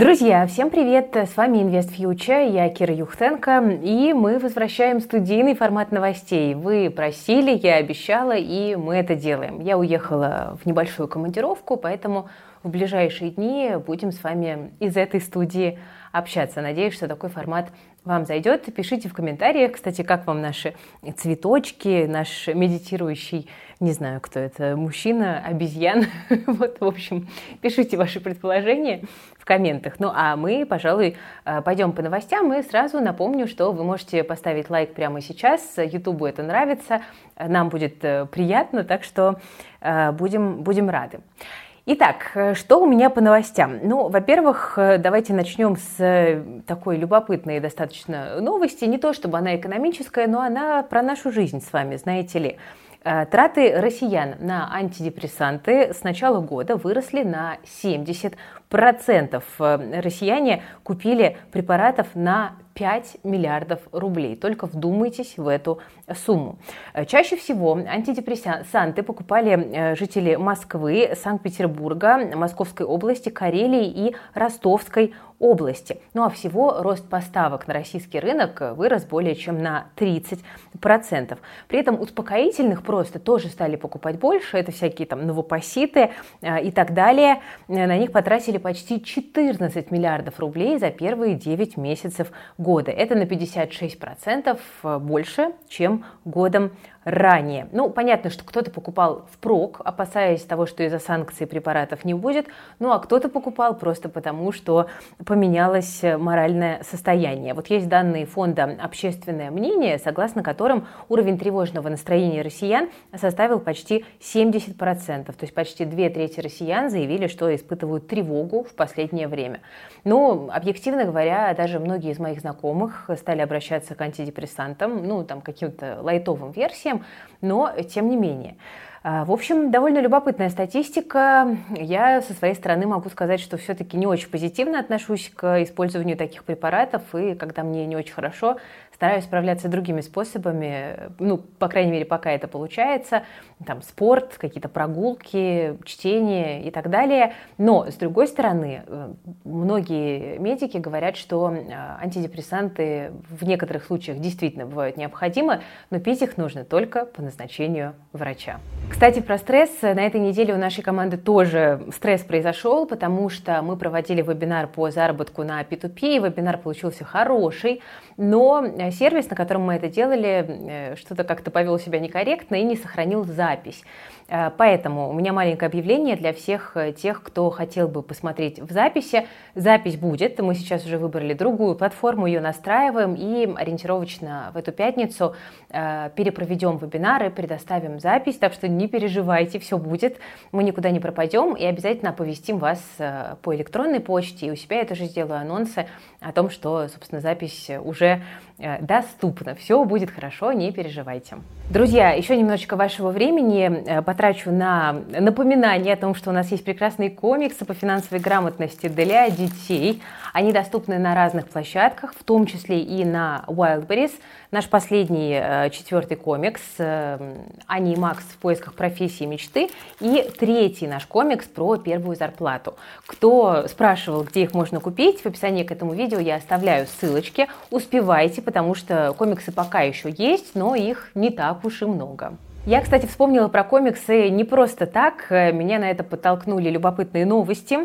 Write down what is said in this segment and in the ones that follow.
Друзья, всем привет! С вами Invest Future, я Кира Юхтенко, и мы возвращаем студийный формат новостей. Вы просили, я обещала, и мы это делаем. Я уехала в небольшую командировку, поэтому в ближайшие дни будем с вами из этой студии общаться. Надеюсь, что такой формат вам зайдет. Пишите в комментариях, кстати, как вам наши цветочки, наш медитирующий, не знаю, кто это, мужчина, обезьян. Вот, в общем, пишите ваши предположения в комментах. Ну, а мы, пожалуй, э, пойдем по новостям и сразу напомню, что вы можете поставить лайк прямо сейчас. Ютубу это нравится, нам будет э, приятно, так что э, будем, будем рады. Итак, э, что у меня по новостям? Ну, во-первых, э, давайте начнем с э, такой любопытной достаточно новости. Не то чтобы она экономическая, но она про нашу жизнь с вами, знаете ли. Траты россиян на антидепрессанты с начала года выросли на 70%. Россияне купили препаратов на 5 миллиардов рублей. Только вдумайтесь в эту сумму. Чаще всего антидепрессанты покупали э, жители Москвы, Санкт-Петербурга, Московской области, Карелии и Ростовской области. Ну а всего рост поставок на российский рынок вырос более чем на 30%. При этом успокоительных просто тоже стали покупать больше. Это всякие там новопоситы э, и так далее. На них потратили почти 14 миллиардов рублей за первые 9 месяцев года. Это на 56% э, больше, чем годом ранее. Ну, понятно, что кто-то покупал впрок, опасаясь того, что из-за санкций препаратов не будет, ну а кто-то покупал просто потому, что поменялось моральное состояние. Вот есть данные фонда «Общественное мнение», согласно которым уровень тревожного настроения россиян составил почти 70%. То есть почти две трети россиян заявили, что испытывают тревогу в последнее время. Но, объективно говоря, даже многие из моих знакомых стали обращаться к антидепрессантам, ну, там, каким-то лайтовым версиям, но тем не менее. А, в общем, довольно любопытная статистика. Я со своей стороны могу сказать, что все-таки не очень позитивно отношусь к использованию таких препаратов, и когда мне не очень хорошо, стараюсь справляться другими способами, ну, по крайней мере, пока это получается, там, спорт, какие-то прогулки, чтение и так далее. Но, с другой стороны, э, многие медики говорят, что э, антидепрессанты в некоторых случаях действительно бывают необходимы, но пить их нужно только по назначению врача. Кстати, про стресс. На этой неделе у нашей команды тоже стресс произошел, потому что мы проводили вебинар по заработку на P2P, и вебинар получился хороший, но сервис, на котором мы это делали, э, что-то как-то повел себя некорректно и не сохранил запись. Э, поэтому у меня маленькое объявление для всех э, тех, кто хотел бы посмотреть в записи. Запись будет. Мы сейчас уже выбрали другую платформу, ее настраиваем и ориентировочно в эту пятницу перепроведем вебинары, предоставим запись. Так что не переживайте, все будет. Мы никуда не пропадем и обязательно оповестим вас по электронной почте. И у себя я тоже сделаю анонсы о том, что, собственно, запись уже доступна. Все будет хорошо, не переживайте. Друзья, еще немножечко вашего времени потрачу на напоминание о том, что у нас есть прекрасные комиксы по финансовой грамотности для детей. Они доступны на разных площадках, в том числе и на Wildberries. Наш последний, э, четвертый комикс э, Ани и Макс в поисках профессии мечты. И третий наш комикс про первую зарплату. Кто спрашивал, где их можно купить, в описании к этому видео я оставляю ссылочки. Успевайте, потому что комиксы пока еще есть, но их не так уж и много. Я, кстати, вспомнила про комиксы не просто так. Меня на это подтолкнули любопытные новости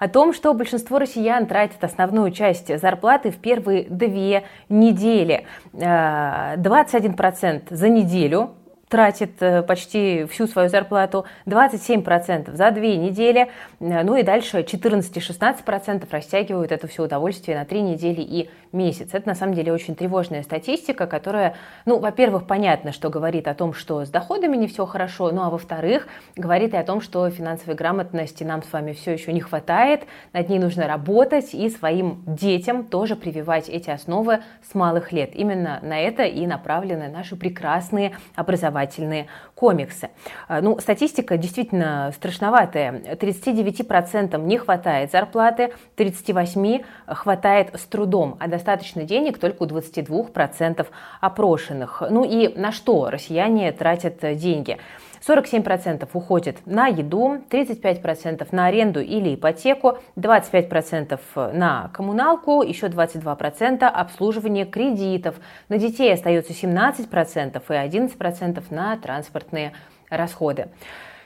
о том, что большинство россиян тратят основную часть зарплаты в первые две недели. 21% э, за неделю тратит э, почти всю свою зарплату, 27% за две недели, э, ну и дальше 14-16% растягивают это все удовольствие на три недели и месяц. Это на самом деле очень тревожная статистика, которая, ну, во-первых, понятно, что говорит о том, что с доходами не все хорошо, ну а во-вторых, говорит и о том, что финансовой грамотности нам с вами все еще не хватает, над ней нужно работать и своим детям тоже прививать эти основы с малых лет. Именно на это и направлены наши прекрасные образовательные комиксы. А, ну, статистика действительно страшноватая. 39% не хватает зарплаты, 38% хватает с трудом, а до достаточно денег только у 22% опрошенных. Ну и на что россияне тратят деньги? 47% уходит на еду, 35% на аренду или ипотеку, 25% на коммуналку, еще 22% обслуживание кредитов. На детей остается 17% и 11% на транспортные расходы.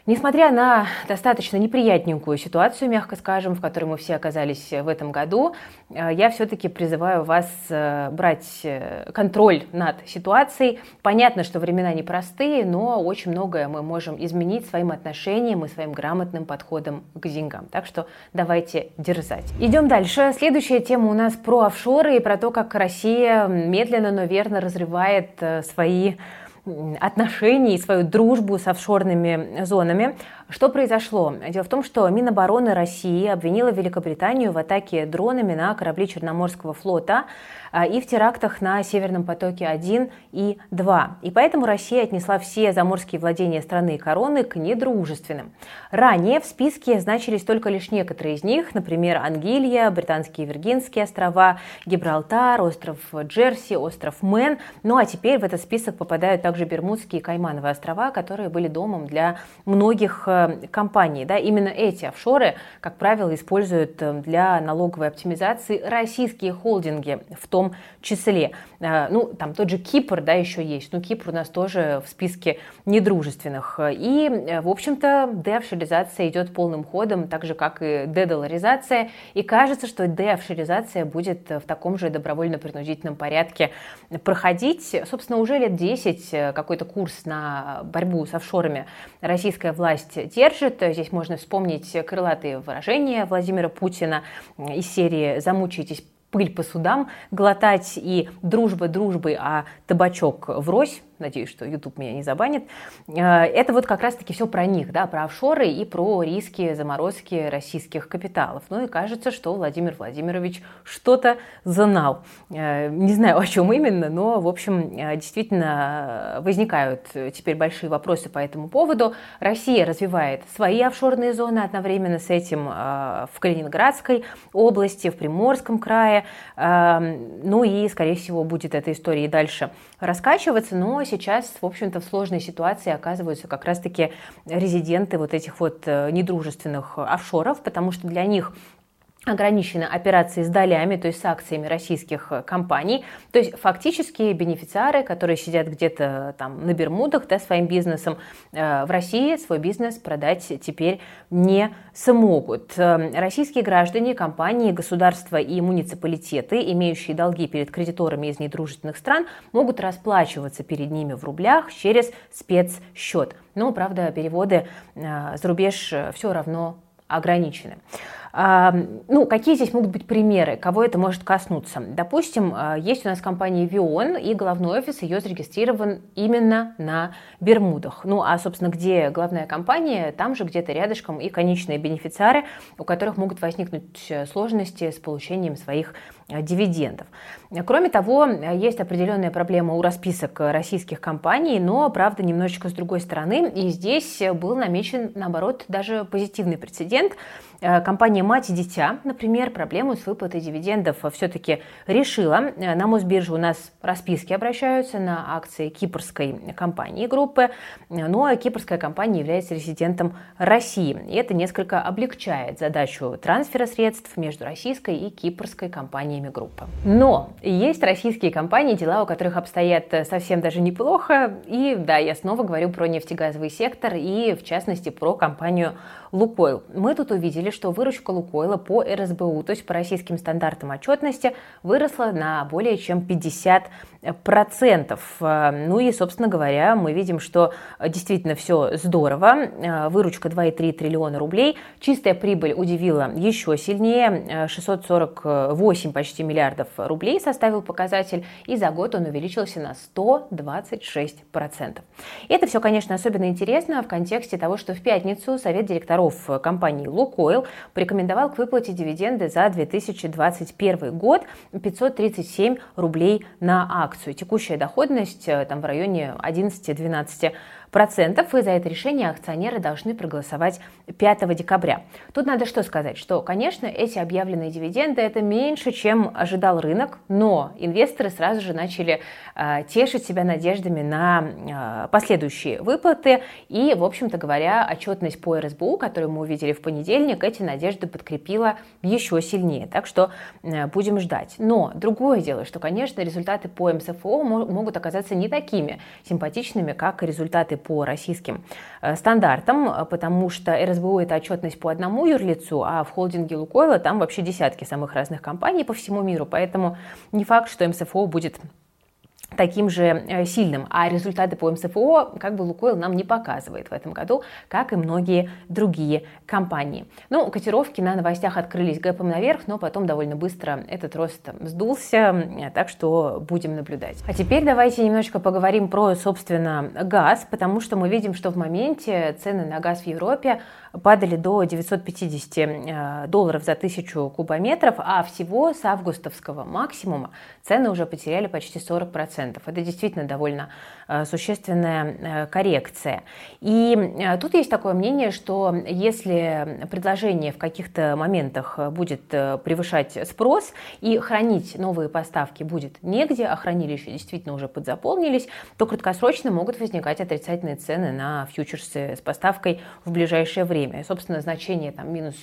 Несмотря на достаточно неприятненькую ситуацию, мягко скажем, в которой мы все оказались в этом году, э, я все-таки призываю вас э, брать э, контроль над ситуацией. Понятно, что времена непростые, но очень многое мы можем изменить своим отношением и своим грамотным подходом к деньгам. Так что давайте дерзать. Идем дальше. Следующая тема у нас про офшоры и про то, как Россия медленно, но верно разрывает свои отношений, свою дружбу с офшорными зонами. Что произошло? Дело в том, что Минобороны России обвинила Великобританию в атаке дронами на корабли Черноморского флота а, и в терактах на Северном потоке-1 и 2. И поэтому Россия отнесла все заморские владения страны и короны к недружественным. Ранее в списке значились только лишь некоторые из них, например, Ангилья, Британские Виргинские острова, Гибралтар, остров Джерси, остров Мэн. Ну а теперь в этот список попадают также Бермудские и Каймановые острова, которые были домом для многих э, компаний. Да, именно эти офшоры, как правило, используют э, для налоговой оптимизации российские холдинги, в том числе. Э, ну, там тот же Кипр, да, еще есть. Ну, Кипр у нас тоже в списке недружественных. И, в общем-то, деофшоризация идет полным ходом, так же, как и дедоларизация. И кажется, что деофшоризация будет в таком же добровольно-принудительном порядке проходить. Собственно, уже лет 10 э, какой-то курс на борьбу с офшорами российская власть держит. Здесь можно вспомнить крылатые выражения Владимира Путина из серии «Замучитесь пыль по судам глотать и дружба дружбы, а табачок врозь надеюсь, что YouTube меня не забанит, э, это вот как раз-таки все про них, да, про офшоры и про риски заморозки российских капиталов. Ну и кажется, что Владимир Владимирович что-то знал. Э, не знаю, о чем именно, но, в общем, э, действительно возникают теперь большие вопросы по этому поводу. Россия развивает свои офшорные зоны одновременно с этим в Калининградской области, в Приморском крае. Ну и, скорее всего, будет эта история и дальше раскачиваться, но сейчас, в общем-то, в сложной ситуации оказываются как раз-таки резиденты вот этих вот э, недружественных офшоров, потому что для них ограничены операции с долями, то есть с акциями российских э, компаний. То есть фактически бенефициары, которые сидят где-то там на Бермудах да, своим бизнесом, э, в России свой бизнес продать теперь не смогут. Э, российские граждане, компании, государства и муниципалитеты, имеющие долги перед кредиторами из недружественных стран, могут расплачиваться перед ними в рублях через спецсчет. Но, правда, переводы за рубеж все равно ограничены. Ну, какие здесь могут быть примеры, кого это может коснуться? Допустим, а, есть у нас компания Вион, и головной офис ее зарегистрирован именно на Бермудах. Ну, а, собственно, где главная компания, там же где-то рядышком и конечные бенефициары, у которых могут возникнуть э, сложности с получением своих дивидендов. Кроме того, есть определенная проблема у расписок российских компаний, но, правда, немножечко с другой стороны. И здесь был намечен, наоборот, даже позитивный прецедент – Э, компания «Мать и дитя», например, проблему с выплатой дивидендов все-таки решила. Э, на Мосбирже у нас расписки обращаются на акции кипрской компании группы, но ну, а кипрская компания является резидентом России. И это несколько облегчает задачу трансфера средств между российской и кипрской компаниями группы. Но есть российские компании, дела у которых обстоят совсем даже неплохо. И да, я снова говорю про нефтегазовый сектор и в частности про компанию Лукойл. Мы тут увидели, что выручка Лукойла по РСБУ, то есть по российским стандартам отчетности, выросла на более чем 50 процентов. Ну и, собственно говоря, мы видим, что действительно все здорово. Э, выручка 2,3 триллиона рублей. Чистая прибыль удивила еще сильнее. 648 э, почти миллиардов рублей составил показатель. И за год он увеличился на 126 процентов. Это все, конечно, особенно интересно в контексте того, что в пятницу Совет директоров компании «Лукойл» порекомендовал к выплате дивиденды за 2021 год 537 рублей на акцию акцию. Текущая доходность э, там в районе 11-12 процентов, и за это решение акционеры должны проголосовать 5 декабря. Тут надо что сказать, что, конечно, эти объявленные дивиденды это меньше, чем ожидал рынок, но инвесторы сразу же начали э, тешить себя надеждами на э, последующие выплаты, и, в общем-то говоря, отчетность по РСБУ, которую мы увидели в понедельник, эти надежды подкрепила еще сильнее, так что э, будем ждать. Но другое дело, что, конечно, результаты по МСФО могут оказаться не такими симпатичными, как результаты по российским э, стандартам, потому что РСБУ это отчетность по одному юрлицу, а в холдинге Лукойла там вообще десятки самых разных компаний по всему миру, поэтому не факт, что МСФО будет таким же э, сильным. А результаты по МСФО как бы Лукойл нам не показывает в этом году, как и многие другие компании. Ну, котировки на новостях открылись гэпом наверх, но потом довольно быстро этот рост сдулся, так что будем наблюдать. А теперь давайте немножечко поговорим про, собственно, газ, потому что мы видим, что в моменте цены на газ в Европе падали до 950 э, долларов за тысячу кубометров, а всего с августовского максимума цены уже потеряли почти 40%. Это действительно довольно э, существенная э, коррекция. И тут есть такое мнение, что если предложение в каких-то моментах будет превышать спрос и хранить новые поставки будет негде, а хранилища действительно уже подзаполнились, то краткосрочно могут возникать отрицательные цены на фьючерсы с поставкой в ближайшее время время. И, собственно, значение там минус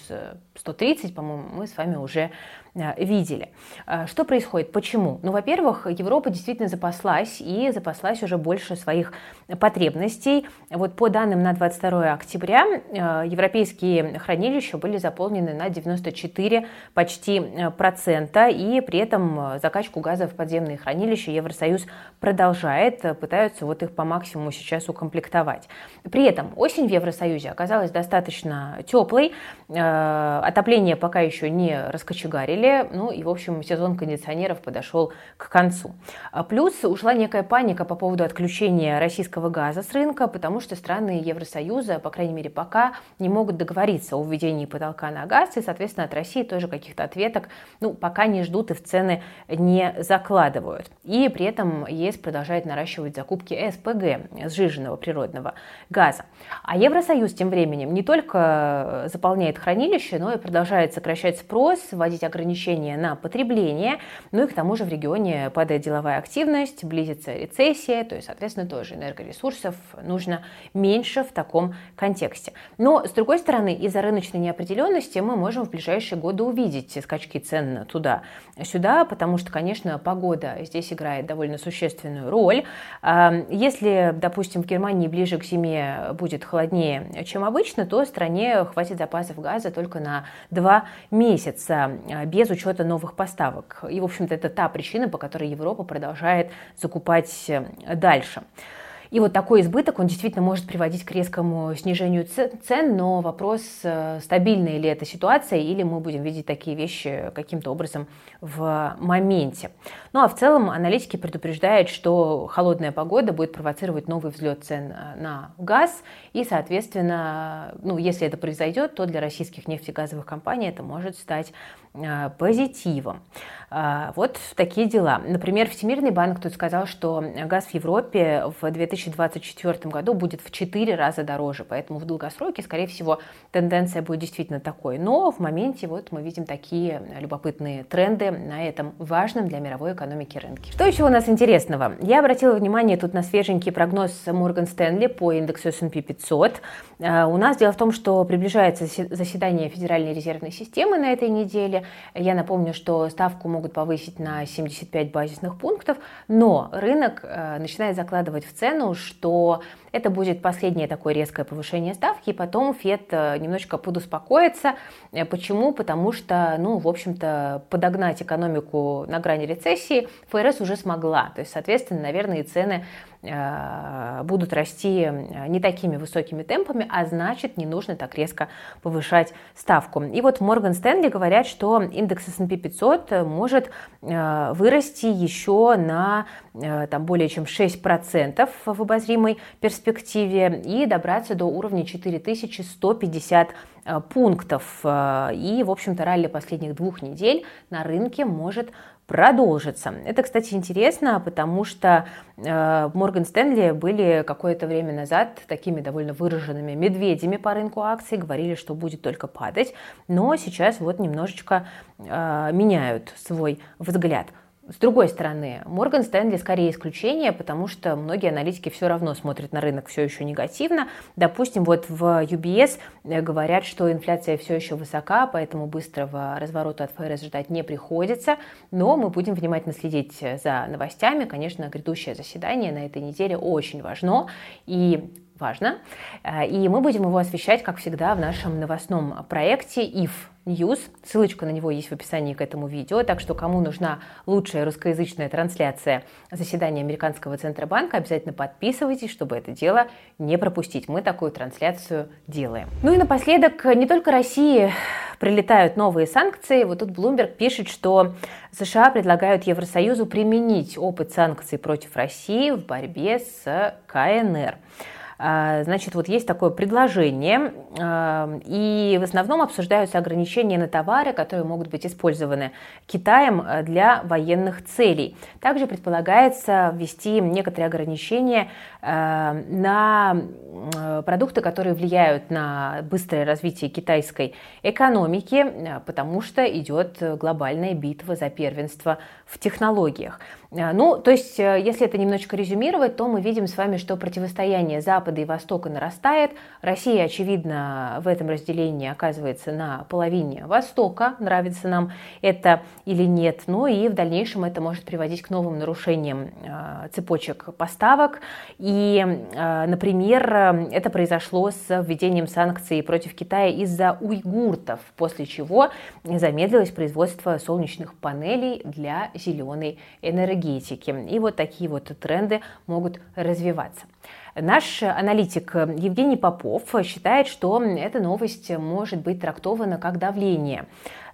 130, по-моему, мы с вами уже Э, видели. Э, что происходит? Почему? Ну, во-первых, Европа действительно запаслась и запаслась уже больше своих потребностей. Вот по данным на 22 октября э, европейские хранилища были заполнены на 94 почти процента, и при этом закачку газа в подземные хранилища Евросоюз продолжает, пытаются вот их по максимуму сейчас укомплектовать. При этом осень в Евросоюзе оказалась достаточно теплой, отопление пока еще не раскочегарили, апреле, ну и, в общем, сезон кондиционеров подошел к концу. А плюс ушла некая паника по поводу отключения российского газа с рынка, потому что страны Евросоюза, по крайней мере, пока не могут договориться о введении потолка на газ, и, соответственно, от России тоже каких-то ответок, ну, пока не ждут и в цены не закладывают. И при этом ЕС продолжает наращивать закупки СПГ, сжиженного природного газа. А Евросоюз тем временем не только заполняет хранилище, но и продолжает сокращать спрос, вводить ограничения ограничения на потребление, ну и к тому же в регионе падает деловая активность, близится рецессия, то есть, соответственно, тоже энергоресурсов нужно меньше в таком контексте. Но, с другой стороны, из-за рыночной неопределенности мы можем в ближайшие годы увидеть скачки цен туда-сюда, потому что, конечно, погода здесь играет довольно существенную роль. Если, допустим, в Германии ближе к зиме будет холоднее, чем обычно, то стране хватит запасов газа только на два месяца без учета новых поставок. И, в общем-то, это та причина, по которой Европа продолжает закупать э, дальше. И вот такой избыток, он действительно может приводить к резкому снижению цен, но вопрос, э, стабильная ли эта ситуация, или мы будем видеть такие вещи каким-то образом в моменте. Ну а в целом аналитики предупреждают, что холодная погода будет провоцировать новый взлет цен э, на газ, и, соответственно, ну, если это произойдет, то для российских нефтегазовых компаний это может стать позитивом. Вот такие дела. Например, Всемирный банк тут сказал, что газ в Европе в 2000 2024 году будет в 4 раза дороже, поэтому в долгосроке, скорее всего, тенденция будет действительно такой. Но в моменте вот мы видим такие любопытные тренды на этом важном для мировой экономики рынке. Что еще у нас интересного? Я обратила внимание тут на свеженький прогноз Morgan Stanley по индексу S&P 500. Э, у нас дело в том, что приближается заседание Федеральной резервной системы на этой неделе. Я напомню, что ставку могут повысить на 75 базисных пунктов, но рынок э, начинает закладывать в цену что это будет последнее такое резкое повышение ставки, и потом Фед э, немножечко подуспокоится. Э, почему? Потому что, ну, в общем-то, подогнать экономику на грани рецессии ФРС уже смогла. То есть, соответственно, наверное, и цены будут расти не такими высокими темпами, а значит, не нужно так резко повышать ставку. И вот Морган Стэнли говорят, что индекс S&P 500 может вырасти еще на там, более чем 6% в обозримой перспективе и добраться до уровня 4150 э, пунктов. Э, и, в общем-то, ралли последних двух недель на рынке может продолжится. Это, кстати, интересно, потому что Морган Стэнли были какое-то время назад такими довольно выраженными медведями по рынку акций, говорили, что будет только падать, но сейчас вот немножечко меняют свой взгляд. С другой стороны, Морган Стэнли скорее исключение, потому что многие аналитики все равно смотрят на рынок все еще негативно. Допустим, вот в UBS э, говорят, что инфляция все еще высока, поэтому быстрого разворота от ФРС ждать не приходится. Но мы будем внимательно следить за новостями. Конечно, грядущее заседание на этой неделе очень важно. И важно. Э, и мы будем его освещать, как всегда, в нашем новостном проекте IF News. Ссылочка на него есть в описании к этому видео, так что кому нужна лучшая русскоязычная трансляция заседания Американского Центробанка, обязательно подписывайтесь, чтобы это дело не пропустить. Мы такую трансляцию делаем. Ну и напоследок, не только России прилетают новые санкции. Вот тут Bloomberg пишет, что США предлагают Евросоюзу применить опыт санкций против России в борьбе с КНР. А, значит, вот есть такое предложение, а, и в основном обсуждаются ограничения на товары, которые могут быть использованы Китаем а, для военных целей. Также предполагается ввести некоторые ограничения на продукты, которые влияют на быстрое развитие китайской экономики, потому что идет глобальная битва за первенство в технологиях. Ну, то есть, если это немножечко резюмировать, то мы видим с вами, что противостояние Запада и Востока нарастает. Россия, очевидно, в этом разделении оказывается на половине Востока, нравится нам это или нет. Ну и в дальнейшем это может приводить к новым нарушениям э, цепочек поставок. И, э, например, это произошло с введением санкций против Китая из-за уйгуртов, после чего замедлилось производство солнечных панелей для зеленой энергетики. И вот такие вот тренды могут развиваться. Наш аналитик Евгений Попов считает, что эта новость может быть трактована как давление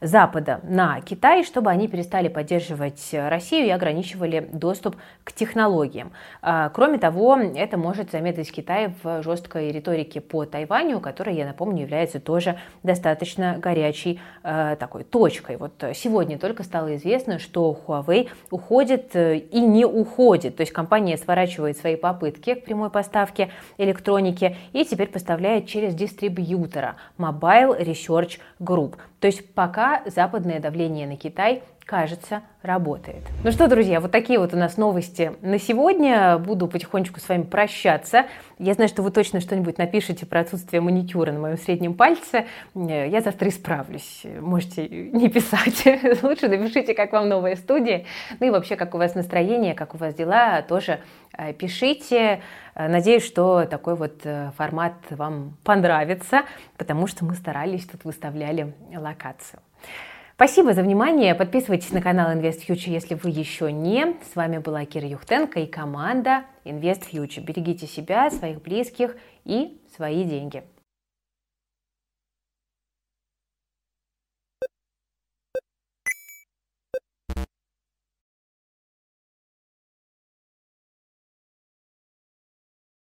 Запада на Китай, чтобы они перестали поддерживать Россию и ограничивали доступ к технологиям. А, кроме того, это может замедлить Китай в жесткой риторике по Тайваню, которая, я напомню, является тоже достаточно горячей а, такой точкой. Вот сегодня только стало известно, что Huawei уходит э, и не уходит. То есть компания сворачивает свои попытки к прямой поставке электроники и теперь поставляет через дистрибьютора Mobile Research Group. То есть пока западное давление на Китай кажется, работает. Ну что, друзья, вот такие вот у нас новости на сегодня. Буду потихонечку с вами прощаться. Я знаю, что вы точно что-нибудь напишите про отсутствие маникюра на моем среднем пальце. Я завтра исправлюсь. Можете не писать. Лучше напишите, как вам новая студия. Ну и вообще, как у вас настроение, как у вас дела, тоже э, пишите. Надеюсь, что такой вот э, формат вам понравится, потому что мы старались, тут выставляли локацию. Спасибо за внимание. Подписывайтесь на канал Invest Future, если вы еще не. С вами была Кира Юхтенко и команда Invest Future. Берегите себя, своих близких и свои деньги.